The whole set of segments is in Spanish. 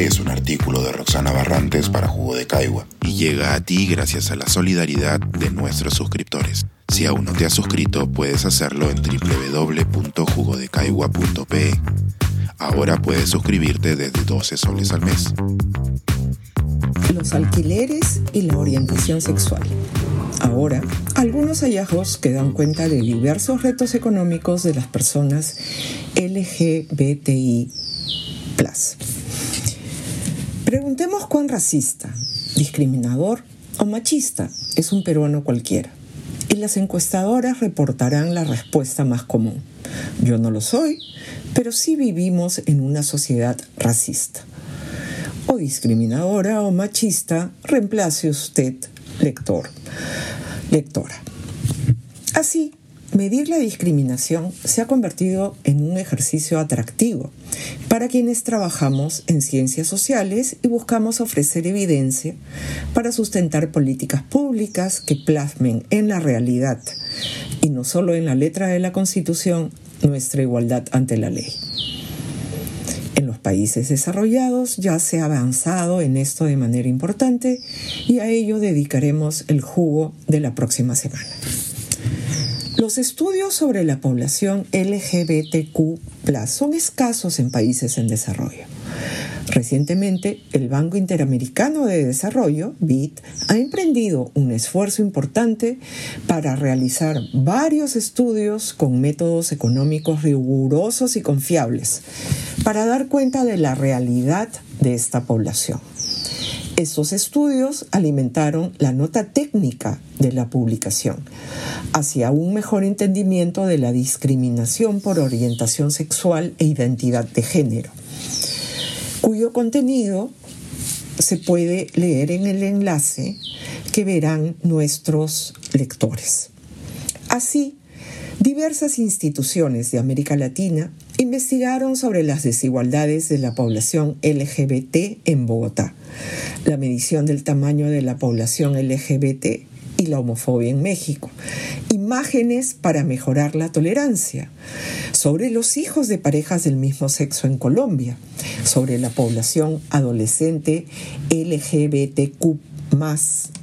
Es un artículo de Roxana Barrantes para Jugo de Caigua y llega a ti gracias a la solidaridad de nuestros suscriptores. Si aún no te has suscrito, puedes hacerlo en www.jugodecaigua.pe. Ahora puedes suscribirte desde 12 soles al mes. Los alquileres y la orientación sexual. Ahora, algunos hallazgos que dan cuenta de diversos retos económicos de las personas LGBTI. Preguntemos cuán racista, discriminador o machista es un peruano cualquiera. Y las encuestadoras reportarán la respuesta más común. Yo no lo soy, pero sí vivimos en una sociedad racista. O discriminadora o machista, reemplace usted lector, lectora. Así, Medir la discriminación se ha convertido en un ejercicio atractivo para quienes trabajamos en ciencias sociales y buscamos ofrecer evidencia para sustentar políticas públicas que plasmen en la realidad y no solo en la letra de la Constitución nuestra igualdad ante la ley. En los países desarrollados ya se ha avanzado en esto de manera importante y a ello dedicaremos el jugo de la próxima semana. Los estudios sobre la población LGBTQ son escasos en países en desarrollo. Recientemente, el Banco Interamericano de Desarrollo, BID, ha emprendido un esfuerzo importante para realizar varios estudios con métodos económicos rigurosos y confiables para dar cuenta de la realidad de esta población. Estos estudios alimentaron la nota técnica de la publicación hacia un mejor entendimiento de la discriminación por orientación sexual e identidad de género, cuyo contenido se puede leer en el enlace que verán nuestros lectores. Así, diversas instituciones de América Latina investigaron sobre las desigualdades de la población LGBT en Bogotá, la medición del tamaño de la población LGBT y la homofobia en México, imágenes para mejorar la tolerancia, sobre los hijos de parejas del mismo sexo en Colombia, sobre la población adolescente LGBTQ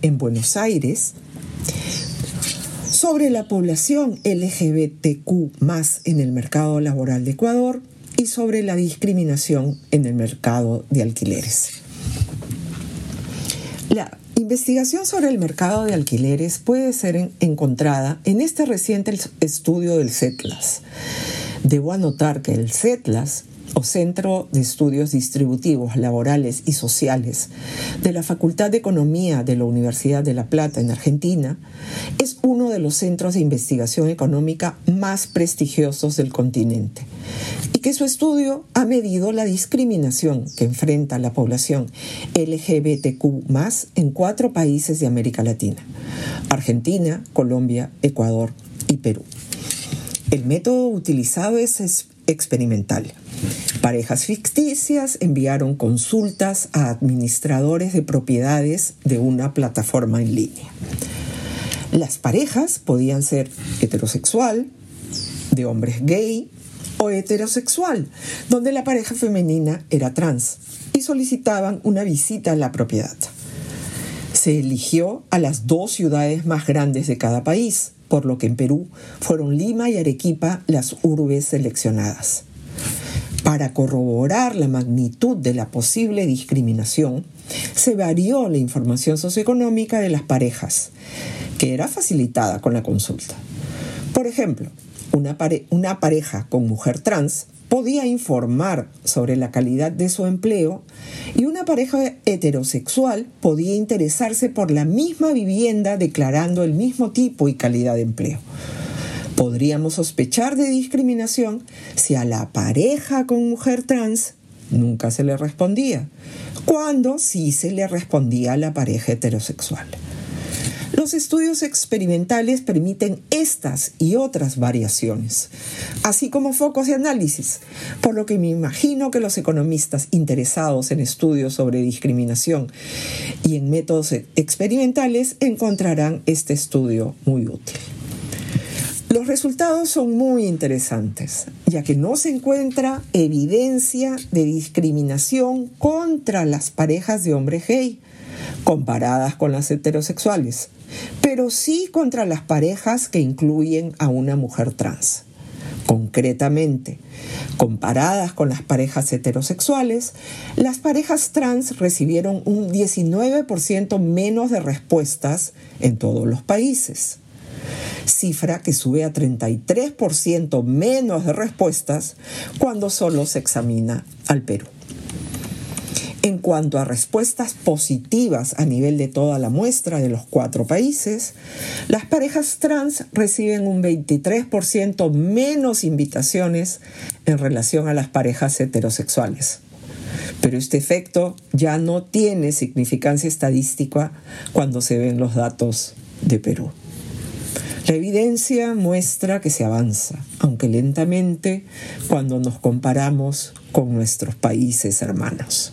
en Buenos Aires, sobre la población LGBTQ más en el mercado laboral de Ecuador y sobre la discriminación en el mercado de alquileres. La investigación sobre el mercado de alquileres puede ser encontrada en este reciente estudio del CETLAS. Debo anotar que el CETLAS o Centro de Estudios Distributivos, Laborales y Sociales de la Facultad de Economía de la Universidad de La Plata en Argentina, es uno de los centros de investigación económica más prestigiosos del continente y que su estudio ha medido la discriminación que enfrenta la población LGBTQ en cuatro países de América Latina, Argentina, Colombia, Ecuador y Perú. El método utilizado es experimental. Parejas ficticias enviaron consultas a administradores de propiedades de una plataforma en línea. Las parejas podían ser heterosexual, de hombres gay o heterosexual, donde la pareja femenina era trans, y solicitaban una visita a la propiedad. Se eligió a las dos ciudades más grandes de cada país, por lo que en Perú fueron Lima y Arequipa las urbes seleccionadas. Para corroborar la magnitud de la posible discriminación, se varió la información socioeconómica de las parejas, que era facilitada con la consulta. Por ejemplo, una, pareja con mujer trans podía informar sobre la calidad de su empleo y una pareja heterosexual podía interesarse por la misma vivienda declarando el mismo tipo y calidad de empleo. Podríamos sospechar de discriminación si a la pareja con mujer trans nunca se le respondía, cuando sí se le respondía a la pareja heterosexual. Los estudios experimentales permiten estas y otras variaciones, así como focos de análisis, por lo que me imagino que los economistas interesados en estudios sobre discriminación y en métodos experimentales encontrarán este estudio muy útil. Los resultados son muy interesantes, ya que no se encuentra evidencia de discriminación contra las parejas de hombre gay, comparadas con las heterosexuales, pero sí contra las parejas que incluyen a una mujer trans. Concretamente, comparadas con las parejas heterosexuales, las parejas trans recibieron un 19% menos de respuestas en todos los países, cifra que sube a 33% menos de respuestas cuando solo se examina al Perú. En cuanto a respuestas positivas a nivel de toda la muestra de los cuatro países, las parejas trans reciben un 23% menos invitaciones en relación a las parejas heterosexuales. Pero este efecto ya no tiene significancia estadística cuando se ven los datos de Perú. La evidencia muestra que se avanza, aunque lentamente, cuando nos comparamos con nuestros países hermanos.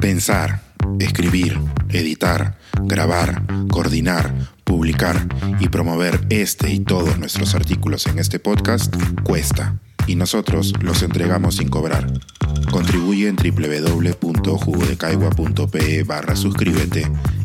Pensar, escribir, editar, grabar, coordinar, publicar y promover este y todos nuestros artículos en este podcast cuesta y nosotros los entregamos sin cobrar. Contribuye en www.jugodecaigua.pe barra suscríbete